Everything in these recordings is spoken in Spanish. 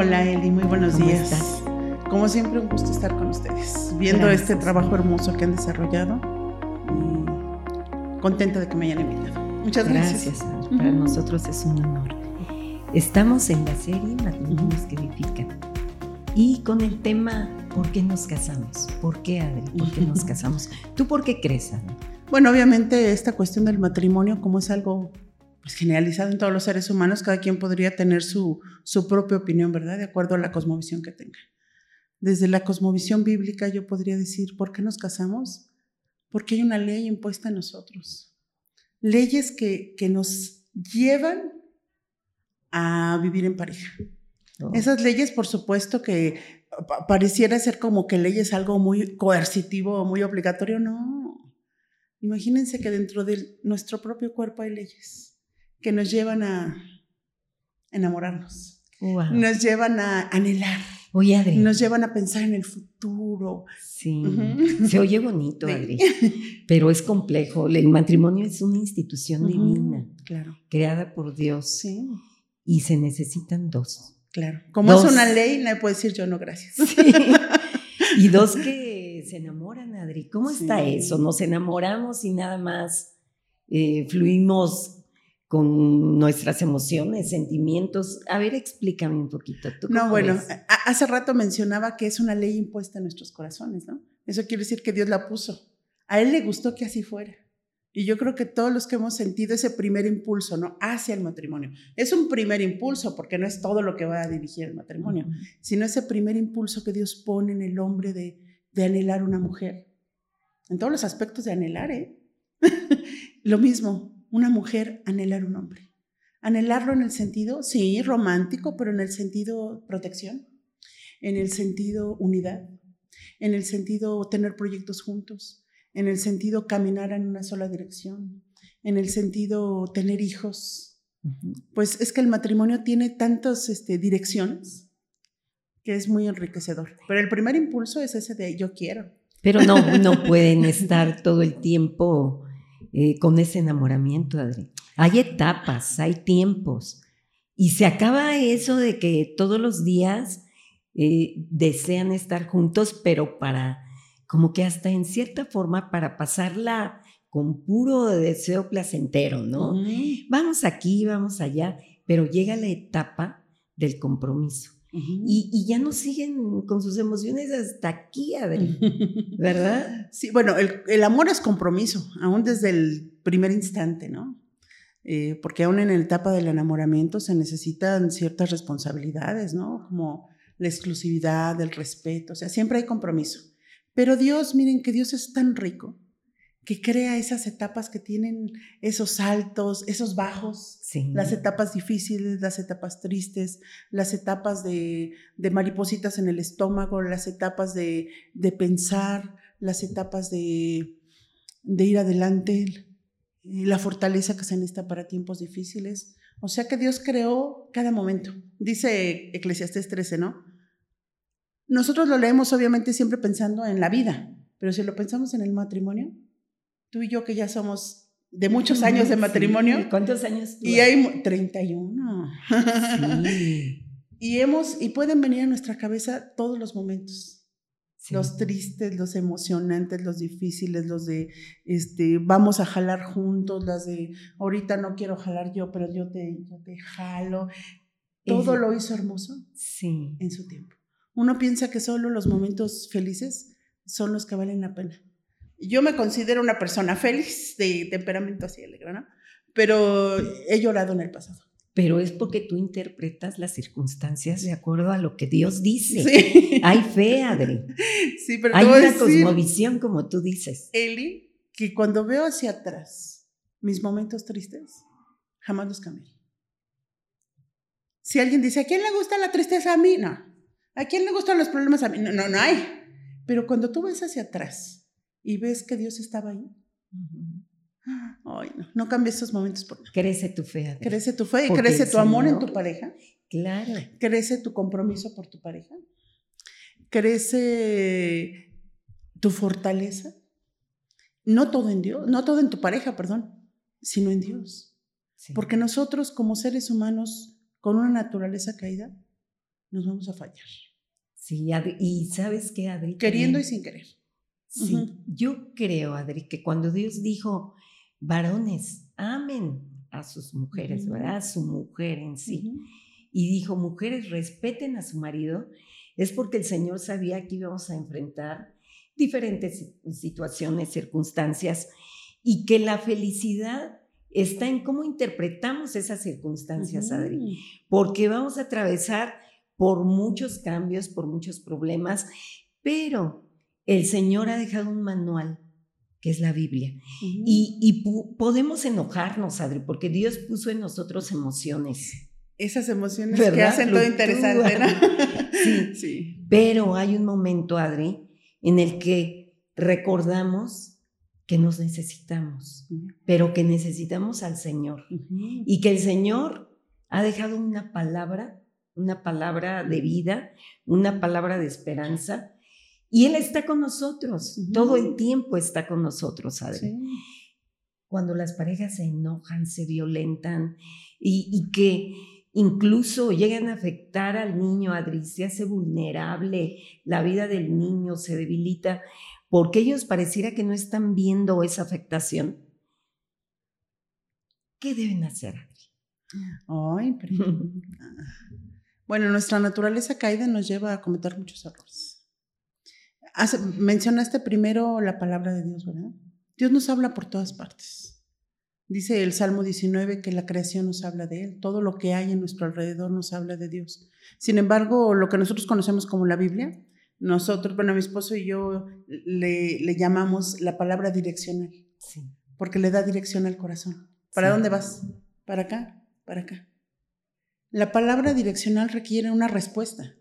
Hola Eli, muy buenos ¿Cómo días. estás? Como siempre, un gusto estar con ustedes, viendo Gracias. este trabajo hermoso que han desarrollado y contenta de que me hayan invitado. Muchas gracias. Gracias. Para Ujú. nosotros es un honor. Estamos en la serie Matrimonios que edifican. Y con el tema ¿Por qué nos casamos? ¿Por qué, Adri? ¿Por qué nos casamos? ¿Tú por qué crees, Adri? Bueno, obviamente esta cuestión del matrimonio, como es algo pues, generalizado en todos los seres humanos, cada quien podría tener su, su propia opinión, ¿verdad? De acuerdo a la cosmovisión que tenga. Desde la cosmovisión bíblica yo podría decir, ¿por qué nos casamos? Porque hay una ley impuesta en nosotros. Leyes que, que nos llevan a vivir en pareja. ¿No? Esas leyes, por supuesto, que pa- pareciera ser como que ley es algo muy coercitivo o muy obligatorio. No. Imagínense que dentro de nuestro propio cuerpo hay leyes que nos llevan a enamorarnos, Wow. nos llevan a anhelar, Oye, Adri. nos llevan a pensar en el futuro. Sí. Se oye bonito, Sí. Adri. Pero es complejo. El matrimonio es una institución divina, Claro. creada por Dios. Sí, Y se necesitan dos. claro. Como Dos. es una ley, no puede decir yo no, gracias. Sí. Y dos que se enamoran, Adri. ¿Cómo está eso? Nos enamoramos y nada más eh, fluimos con nuestras emociones, sentimientos. A ver, explícame un poquito. ¿tú No, bueno, hace rato mencionaba que es una ley impuesta en nuestros corazones, ¿no? Eso quiere decir que Dios la puso. A Él le gustó que así fuera. Y yo creo que todos los que hemos sentido ese primer impulso, ¿no? Hacia el matrimonio. Es un primer impulso, porque no es todo lo que va a dirigir el matrimonio, sino ese primer impulso que Dios pone en el hombre de, de anhelar una mujer. En todos los aspectos de anhelar, ¿eh? Lo mismo, una mujer anhelar un hombre. Anhelarlo en el sentido, sí, romántico, pero en el sentido protección, en el sentido unidad, en el sentido tener proyectos juntos, en el sentido caminar en una sola dirección, en el sentido tener hijos. Pues es que el matrimonio tiene tantas este, direcciones que es muy enriquecedor. Pero el primer impulso es ese de yo quiero. Pero no, no pueden estar todo el tiempo eh, con ese enamoramiento, Adri. Hay etapas, hay tiempos. Y se acaba eso de que todos los días eh, desean estar juntos, pero para, como que hasta en cierta forma, para pasarla con puro deseo placentero, ¿no? Vamos aquí, vamos allá, pero llega la etapa del compromiso. Y, y ya no siguen con sus emociones hasta aquí, Adri, ¿verdad? Sí, bueno, el, el amor es compromiso, aún desde el primer instante, ¿no? Eh, porque aún en la etapa del enamoramiento se necesitan ciertas responsabilidades, ¿no? Como la exclusividad, el respeto, o sea, siempre hay compromiso. Pero Dios, miren que Dios es tan rico que crea esas etapas que tienen esos altos, esos bajos, Sí. las etapas difíciles, las etapas tristes, las etapas de, de maripositas en el estómago, las etapas de, de pensar, las etapas de, de ir adelante, y la fortaleza que se necesita para tiempos difíciles. O sea que Dios creó cada momento. Dice Eclesiastés 13, ¿no? Nosotros lo leemos obviamente siempre pensando en la vida, pero si lo pensamos en el matrimonio, tú y yo que ya somos de muchos años de Sí. matrimonio, ¿Cuántos años? tú? y hay mu- 31. Sí. Y hemos y pueden venir a nuestra cabeza todos los momentos. sí. Los tristes, los emocionantes, los difíciles, los de este vamos a jalar juntos, las de ahorita no quiero jalar yo, pero yo te, yo te jalo. Todo lo hizo hermoso Sí. en su tiempo. Uno piensa que solo los momentos felices son los que valen la pena. Yo me considero una persona feliz, de temperamento así alegre, ¿no? Pero he llorado en el pasado. Pero es porque tú interpretas las circunstancias de acuerdo a lo que Dios dice. Sí. Hay fe, Adri. Sí, pero Hay una decir, cosmovisión, como tú dices. Eli, que cuando veo hacia atrás mis momentos tristes, jamás los cambié. Si alguien dice, ¿a quién le gusta la tristeza a mí? No. ¿A quién le gustan los problemas a mí? No, no, no hay. Pero cuando tú ves hacia atrás y ves que Dios estaba ahí, ay, no, no cambies esos momentos por nada. Crece tu fe, Adri. Crece tu fe y Porque crece tu amor en tu pareja, Claro. crece tu compromiso por tu pareja, crece tu fortaleza. No todo en Dios, no todo en tu pareja, perdón, sino en Dios. Sí. Porque nosotros como seres humanos con una naturaleza caída, nos vamos a fallar. Sí, y sabes qué, Adri. Queriendo y sin querer. Sí, yo creo, Adri, que cuando Dios dijo, varones, amen a sus mujeres, ¿verdad? A su mujer en sí. Y dijo, mujeres, respeten a su marido, es porque el Señor sabía que íbamos a enfrentar diferentes situaciones, circunstancias, y que la felicidad está en cómo interpretamos esas circunstancias, Adri, porque vamos a atravesar por muchos cambios, por muchos problemas, pero el Señor ha dejado un manual que es la Biblia. Y, podemos enojarnos, Adri, porque Dios puso en nosotros emociones. Esas emociones que hacen todo interesante, ¿no? sí, sí. Pero hay un momento, Adri, en el que recordamos que nos necesitamos, pero que necesitamos al Señor. Y que el Señor ha dejado una palabra una palabra de vida, una palabra de esperanza. Y Él está con nosotros, todo el tiempo está con nosotros, Adri. Cuando las parejas se enojan, se violentan y, que incluso llegan a afectar al niño, Adri, se hace vulnerable, la vida del niño se debilita, porque ellos pareciera que no están viendo esa afectación. ¿Qué deben hacer, Adri? Ay, pero... Bueno, nuestra naturaleza caída nos lleva a cometer muchos errores. Mencionaste primero la palabra de Dios, ¿verdad? Dios nos habla por todas partes. Dice el Salmo 19 que la creación nos habla de Él, todo lo que hay en nuestro alrededor nos habla de Dios. Sin embargo, lo que nosotros conocemos como la Biblia, nosotros, bueno, mi esposo y yo le, le llamamos la palabra direccional, sí. porque le da dirección al corazón. ¿Para dónde vas? ¿Para acá? ¿Para acá? La palabra direccional requiere una respuesta,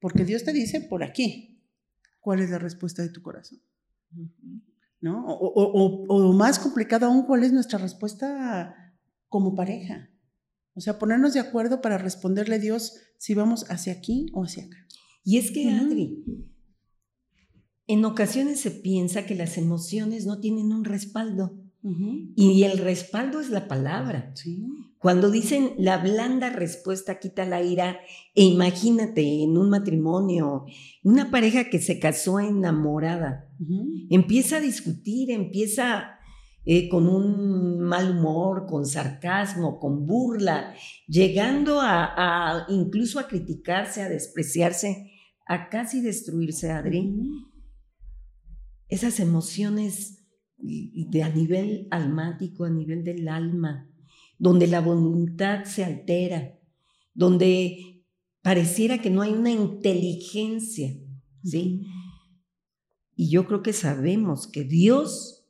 porque Dios te dice por aquí cuál es la respuesta de tu corazón. ¿No? O, más complicado aún, cuál es nuestra respuesta como pareja. O sea, ponernos de acuerdo para responderle a Dios si vamos hacia aquí o hacia acá. Y es que, Adri, en ocasiones se piensa que las emociones no tienen un respaldo. Y el respaldo es la palabra. Cuando dicen la blanda respuesta quita la ira, e imagínate en un matrimonio, una pareja que se casó enamorada, empieza a discutir, empieza eh, con un mal humor, con sarcasmo, con burla, llegando a, incluso a criticarse, a despreciarse, a casi destruirse, Adri. Esas emociones de, a nivel almático, a nivel del alma, donde la voluntad se altera, donde pareciera que no hay una inteligencia, ¿sí? Y yo creo que sabemos que Dios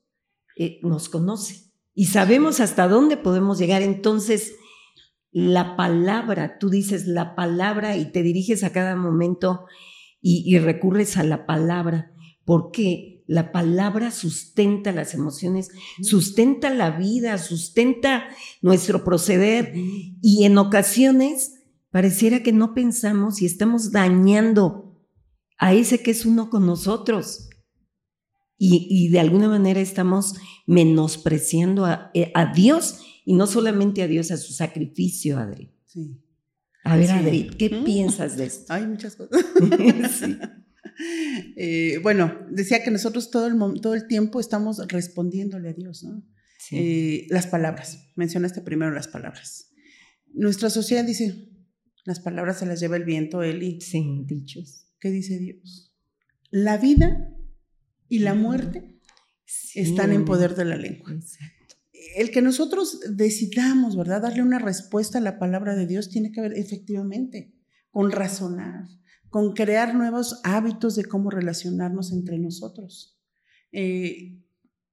eh, nos conoce y sabemos hasta dónde podemos llegar. Entonces, la palabra, tú dices la palabra y te diriges a cada momento y, y recurres a la palabra, porque la palabra sustenta las emociones, sustenta la vida, sustenta nuestro proceder y en ocasiones pareciera que no pensamos y estamos dañando a ese que es uno con nosotros. Y, de alguna manera estamos menospreciando eh, a, Dios y no solamente a Dios, a su sacrificio, Adri. Sí. A ver, Adri, ¿qué piensas de esto? Hay muchas cosas. sí. Eh, bueno, decía que nosotros todo el, todo el tiempo estamos respondiéndole a Dios, ¿no? Eh, las palabras, mencionaste primero las palabras. Nuestra sociedad dice, las palabras se las lleva el viento, Eli. Sí, dichos. ¿Qué dice Dios? La vida y la muerte están en poder de la lengua. El que nosotros decidamos, ¿verdad?, darle una respuesta a la palabra de Dios tiene que ver efectivamente con razonar, con crear nuevos hábitos de cómo relacionarnos entre nosotros. Eh,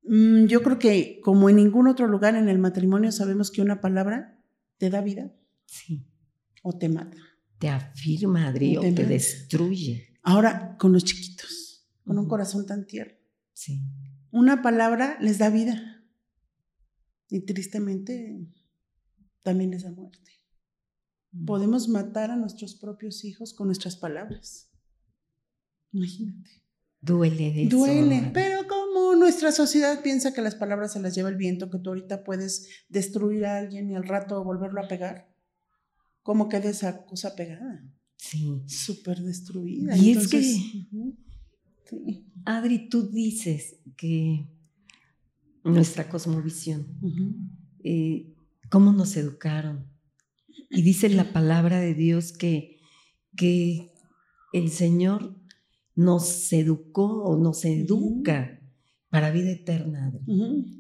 mm, yo creo que como en ningún otro lugar en el matrimonio sabemos que una palabra te da vida sí. o te mata. Te afirma, Adri, o te, destruye. Ahora, con los chiquitos, con un corazón tan tierno. Sí. Una palabra les da vida y tristemente también les da muerte. Podemos matar a nuestros propios hijos con nuestras palabras. Imagínate. Duele de Duele, pero como nuestra sociedad piensa que las palabras se las lleva el viento, que tú ahorita puedes destruir a alguien y al rato volverlo a pegar, ¿cómo queda esa cosa pegada? Sí. Súper destruida. Y es que, Adri, tú dices que nuestra cosmovisión, eh, cómo nos educaron. Y dice la palabra de Dios que, que el Señor nos educó o nos educa para vida eterna.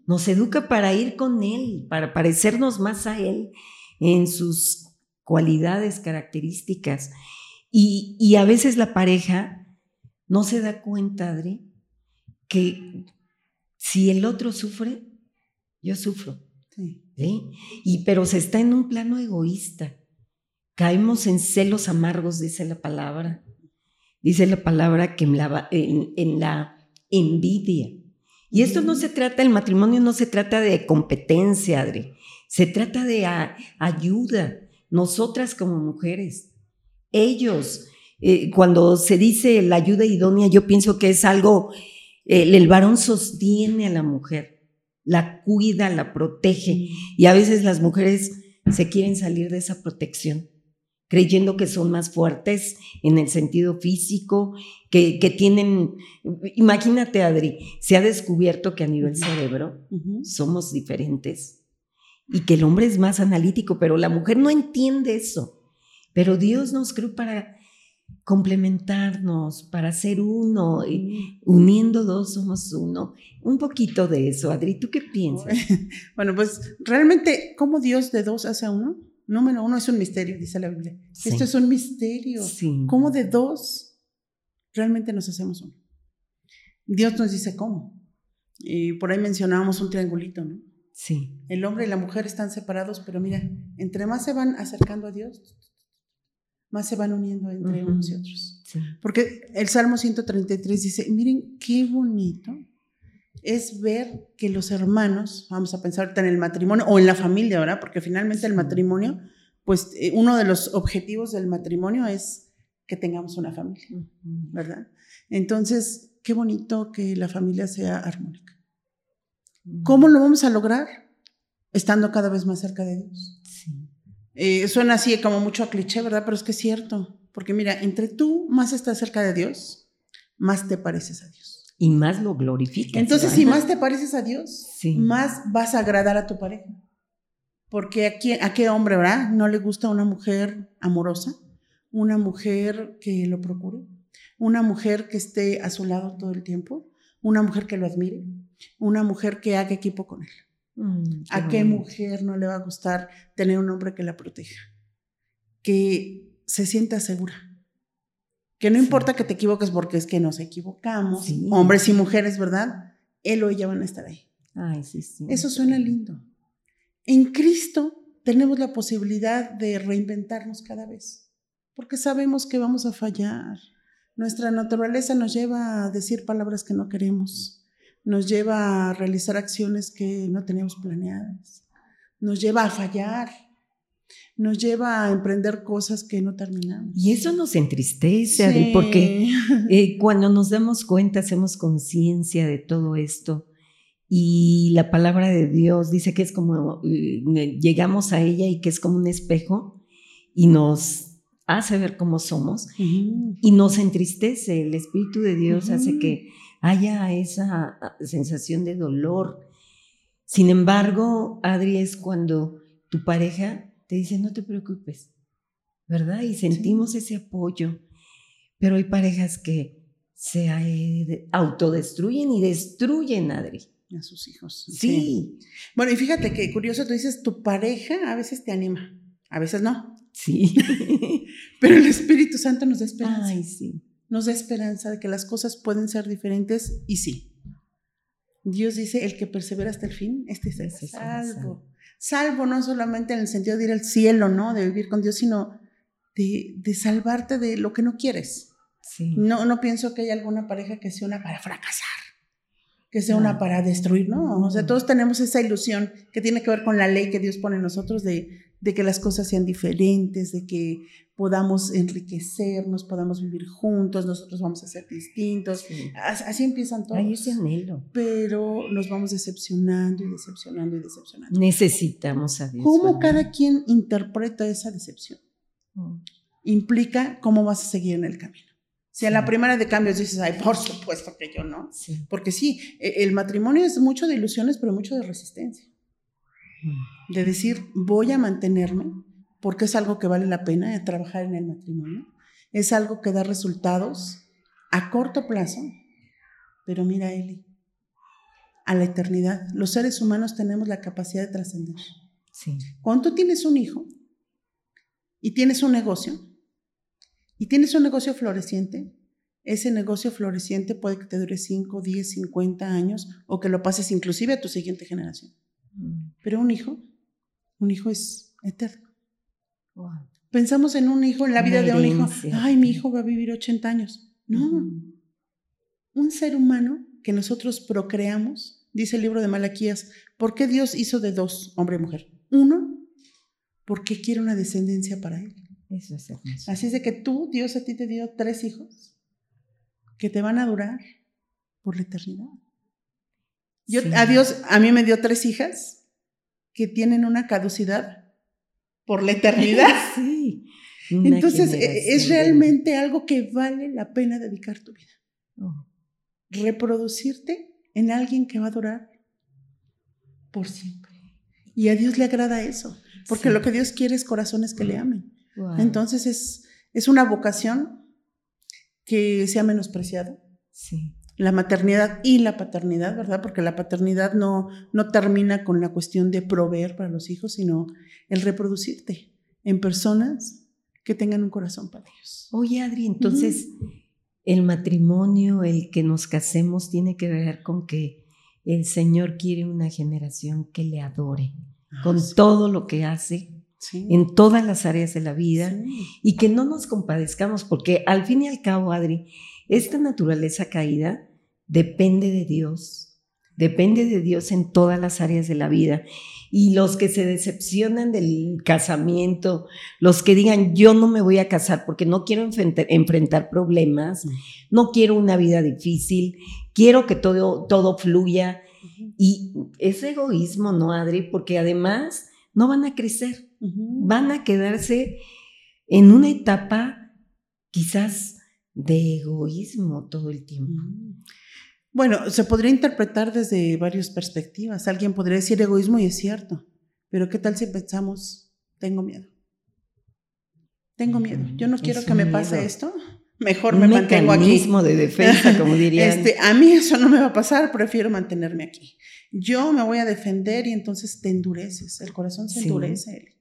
Nos educa para ir con Él, para parecernos más a Él en sus cualidades, características. Y, a veces la pareja no se da cuenta, Adri, que si el otro sufre, yo sufro. Y, pero se está en un plano egoísta. Caemos en celos amargos, dice la palabra. Dice la palabra que en la, en la envidia. Y esto no se trata, el matrimonio no se trata de competencia, Adri, se trata de ayuda, nosotras como mujeres, ellos. Eh, cuando se dice la ayuda idónea, yo pienso que es algo, el varón sostiene a la mujer, la cuida, la protege, y a veces las mujeres se quieren salir de esa protección creyendo que son más fuertes en el sentido físico, que, tienen, imagínate Adri, se ha descubierto que a nivel cerebro somos diferentes y que el hombre es más analítico, pero la mujer no entiende eso. Pero Dios nos creó para complementarnos, para ser uno, y uniendo dos somos uno. Un poquito de eso, Adri, ¿tú qué piensas? Bueno, pues realmente, ¿cómo Dios de dos hace uno? Número uno es un misterio, dice la Biblia. Esto es un misterio. ¿Cómo de dos realmente nos hacemos uno? Dios nos dice cómo. Y por ahí mencionábamos un triangulito, ¿no? Sí. El hombre y la mujer están separados, pero mira, entre más se van acercando a Dios, más se van uniendo entre unos y otros. Porque el Salmo 133 dice, miren qué bonito es ver que los hermanos, vamos a pensar en el matrimonio o en la familia, ¿verdad? Porque finalmente el matrimonio, pues eh, uno de los objetivos del matrimonio es que tengamos una familia, ¿verdad? Entonces, qué bonito que la familia sea armónica. ¿Cómo lo vamos a lograr? Estando cada vez más cerca de Dios. Eh, suena así como mucho a cliché, ¿verdad? Pero es que es cierto. Porque mira, entre tú más estás cerca de Dios, más te pareces a Dios. Y más lo glorificas. Entonces, si más te pareces a Dios, más vas a agradar a tu pareja. Porque a, quién, a qué hombre, ¿verdad? No le gusta una mujer amorosa, una mujer que lo procure, una mujer que esté a su lado todo el tiempo, una mujer que lo admire, una mujer que haga equipo con él. Mm, ¿A qué mujer no le va a gustar tener un hombre que la proteja? Que se sienta segura que no importa que te equivoques porque es que nos equivocamos, hombres y mujeres, ¿verdad? Él o ella van a estar ahí. Ay, sí, sí. Eso suena lindo. En Cristo tenemos la posibilidad de reinventarnos cada vez, porque sabemos que vamos a fallar. Nuestra naturaleza nos lleva a decir palabras que no queremos, nos lleva a realizar acciones que no teníamos planeadas, nos lleva a fallar nos lleva a emprender cosas que no terminamos. Y eso nos entristece, porque eh, cuando nos damos cuenta, hacemos conciencia de todo esto. Y la palabra de Dios dice que es como, eh, llegamos a ella y que es como un espejo y nos hace ver cómo somos y nos entristece. El Espíritu de Dios hace que haya esa ah, sensación de dolor. Sin embargo, Adri, es cuando tu pareja te dice, no te preocupes, ¿verdad? Y sentimos ese apoyo. Pero hay parejas que se eh, autodestruyen y destruyen, Adri. A sus hijos. Sí. Bueno, y fíjate que curioso, tú dices, tu pareja a veces te anima, a veces no. Sí. Pero el Espíritu Santo nos da esperanza. Ay, sí. Nos da esperanza de que las cosas pueden ser diferentes y sí. Dios dice, el que persevera hasta el fin, este es salvo salvo no solamente en el sentido de ir al cielo, ¿no? De vivir con Dios, sino de, de salvarte de lo que no quieres. No, no pienso que haya alguna pareja que sea una para fracasar, que sea una para destruir, ¿no? O sea, todos tenemos esa ilusión que tiene que ver con la ley que Dios pone en nosotros de, de que las cosas sean diferentes, de que podamos enriquecernos, podamos vivir juntos, nosotros vamos a ser distintos. Así empiezan todos. Ay, ese anhelo. Pero nos vamos decepcionando y decepcionando y decepcionando. Necesitamos a Dios. ¿Cómo cada quien interpreta esa decepción? Mm. implica cómo vas a seguir en el camino. Si a la primera de cambios dices, ay, por supuesto que yo no. Porque sí, e, el matrimonio es mucho de ilusiones, pero mucho de resistencia. Mm. De decir, voy a mantenerme porque es algo que vale la pena trabajar en el matrimonio. Es algo que da resultados a corto plazo. Pero mira, Eli, a la eternidad, los seres humanos tenemos la capacidad de trascender. Sí. Cuando tú tienes un hijo y tienes un negocio, y tienes un negocio floreciente, ese negocio floreciente puede que te dure 5, 10, 50 años o que lo pases inclusive a tu siguiente generación. Mm. Pero un hijo, un hijo es eterno. Pensamos en un hijo, en la vida de un hijo. Ay, mi hijo va a vivir 80 años. No. Un ser humano que nosotros procreamos, dice el libro de Malaquías, ¿por qué Dios hizo de dos, hombre y mujer? Uno, porque quiere una descendencia para él. Así es de que tú, Dios a ti te dio tres hijos que te van a durar por la eternidad. Yo, A Dios, a mí me dio tres hijas que tienen una caducidad por la eternidad. sí. Entonces, e, es realmente algo que vale la pena dedicar tu vida. Oh. Reproducirte en alguien que va a durar por siempre. Y a Dios le agrada eso, porque lo que Dios quiere es corazones que le amen. Entonces es, es una vocación que se ha menospreciado. Sí. La maternidad y la paternidad, ¿verdad? Porque la paternidad no, no termina con la cuestión de proveer para los hijos, sino el reproducirte en personas que tengan un corazón para Dios. Oye, Adri, entonces el matrimonio, el que nos casemos, tiene que ver con que el Señor quiere una generación que le adore ah, con todo lo que hace en todas las áreas de la vida y que no nos compadezcamos, porque al fin y al cabo, Adri, esta naturaleza caída depende de Dios, depende de Dios en todas las áreas de la vida. Y los que se decepcionan del casamiento, los que digan yo no me voy a casar porque no quiero enfrentar, problemas, no quiero una vida difícil, quiero que todo, todo fluya. Y es egoísmo, ¿no, Adri? Porque además no van a crecer, van a quedarse en una etapa quizás de egoísmo todo el tiempo. Bueno, se podría interpretar desde varias perspectivas. Alguien podría decir egoísmo y es cierto, pero ¿qué tal si pensamos, tengo miedo? Tengo miedo. Yo no quiero que me pase esto. Mejor me mantengo aquí. de defensa, como dirían. Este, a mí eso no me va a pasar, prefiero mantenerme aquí yo me voy a defender y entonces te endureces, el corazón se endurece.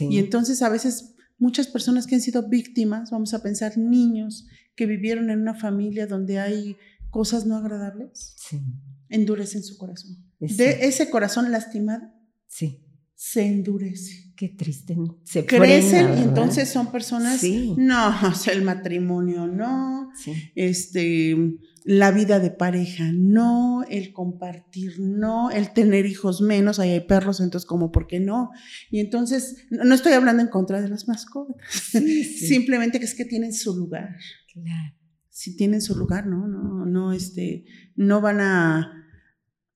Y entonces a veces muchas personas que han sido víctimas, vamos a pensar niños que vivieron en una familia donde hay cosas no agradables, endurecen su corazón. De ese corazón lastimado, se endurece. Qué triste. Se crecen y entonces son personas, no, el matrimonio no, este la vida de pareja, no, el compartir, no, el tener hijos menos, ahí hay perros, entonces como, ¿por qué no? Y entonces, no estoy hablando en contra de las mascotas, simplemente que es que tienen su lugar. Claro. Si tienen su lugar, ¿no? No, no, este, no van a,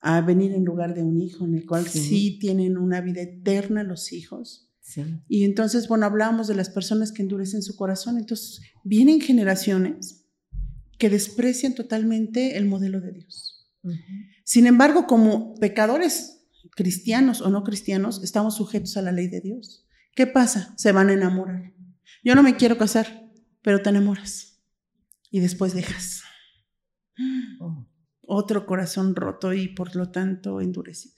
a venir en lugar de un hijo, en el cual sí, tienen una vida eterna los hijos. Sí. Y entonces, bueno, hablábamos de las personas que endurecen su corazón, entonces vienen generaciones que desprecian totalmente el modelo de Dios. Sin embargo, como pecadores cristianos o no cristianos, estamos sujetos a la ley de Dios. ¿Qué pasa? Se van a enamorar. Yo no me quiero casar, pero te enamoras y después dejas. Oh. Otro corazón roto y por lo tanto endurecido.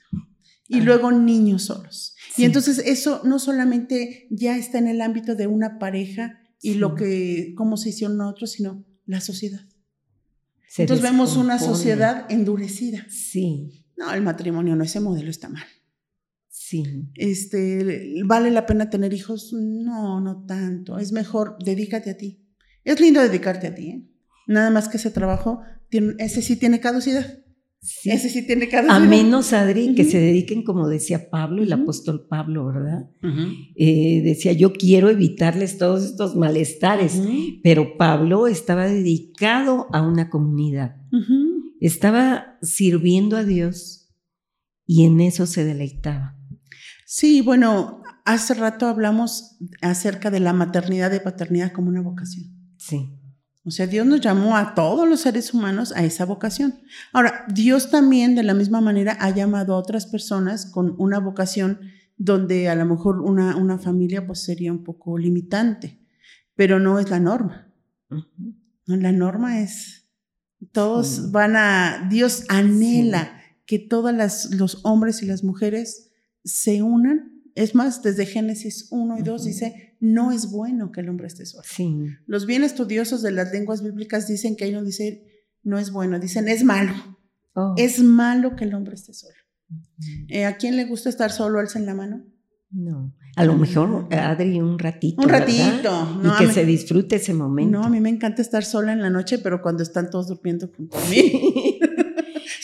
Y luego niños solos. Y entonces eso no solamente ya está en el ámbito de una pareja y lo que, cómo se hicieron otros, sino la sociedad. Entonces vemos una sociedad endurecida. Sí. No, el matrimonio no, ese modelo está mal. Sí. Este, ¿Vale la pena tener hijos? No, no tanto. Es mejor, dedícate a ti. Es lindo dedicarte a ti, ¿eh? Nada más que ese trabajo, tiene, ese sí tiene caducidad. Ese sí tiene que A menos, Adri, que se dediquen, como decía Pablo, el apóstol Pablo, ¿verdad? Eh, decía, yo quiero evitarles todos estos malestares, pero Pablo estaba dedicado a una comunidad, estaba sirviendo a Dios y en eso se deleitaba. Sí, bueno, hace rato hablamos acerca de la maternidad y paternidad como una vocación. Sí. O sea, Dios nos llamó a todos los seres humanos a esa vocación. Ahora, Dios también de la misma manera ha llamado a otras personas con una vocación donde a lo mejor una, una familia pues sería un poco limitante, pero no es la norma. La norma es, todos van a, Dios anhela que todos los hombres y las mujeres se unan. Es más, desde Génesis 1 y 2 dice, no es bueno que el hombre esté solo. Los bien estudiosos de las lenguas bíblicas dicen que ahí no dice, no es bueno, dicen, es malo. Oh. Es malo que el hombre esté solo. Eh, ¿A quién le gusta estar solo? en la mano. No. A lo mejor, Adri, un ratito. Un ratito. y que se disfrute ese momento. No, a mí me encanta estar sola en la noche, pero cuando están todos durmiendo junto a mí.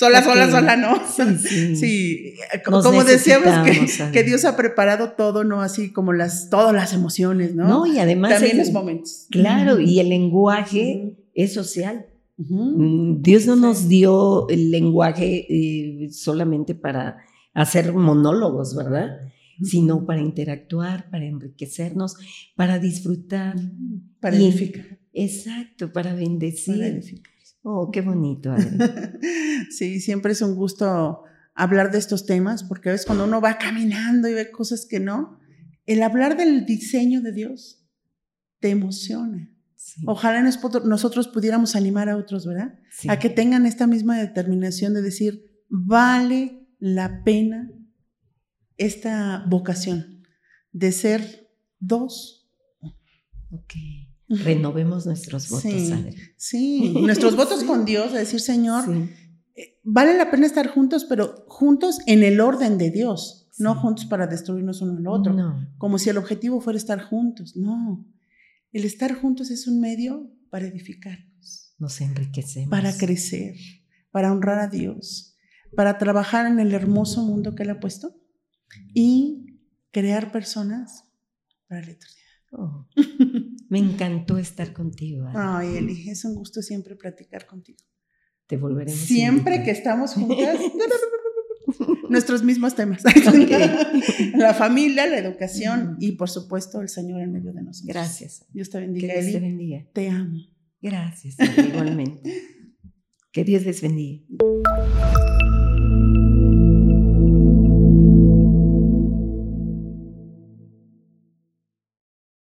Sola, sola, sola, no. Sí, sí. como decíamos que, Dios ha preparado todo, ¿no? Así como las, todas las emociones, ¿no? No, y además. También los momentos. Claro, y el lenguaje es social. Mm, Dios no nos dio el lenguaje eh, solamente para hacer monólogos, ¿verdad? Sino para interactuar, para enriquecernos, para disfrutar. Para edificar. Exacto, para bendecir. Oh, qué bonito. sí, siempre es un gusto hablar de estos temas, porque a veces cuando uno va caminando y ve cosas que no, el hablar del diseño de Dios te emociona. Ojalá nosotros pudiéramos animar a otros, ¿verdad? A que tengan esta misma determinación de decir, vale la pena esta vocación de ser dos. Ok. Renovemos nuestros votos, sí, Sí, nuestros votos con Dios, de decir, Señor, eh, vale la pena estar juntos, pero juntos en el orden de Dios, no juntos para destruirnos uno al otro, como si el objetivo fuera estar juntos, no. El estar juntos es un medio para edificarnos. Nos enriquecemos. Para crecer, para honrar a Dios, para trabajar en el hermoso mundo que Él ha puesto y crear personas para la eternidad. Oh, me encantó estar contigo. Ay, Eli, es un gusto siempre platicar contigo. Te volveremos. Siempre que estamos juntas. nuestros mismos temas. la familia, la educación y por supuesto el Señor en medio de nosotros. Gracias. Dios te bendiga. Que Dios te bendiga. Te amo. Gracias, igualmente. que Dios les bendiga.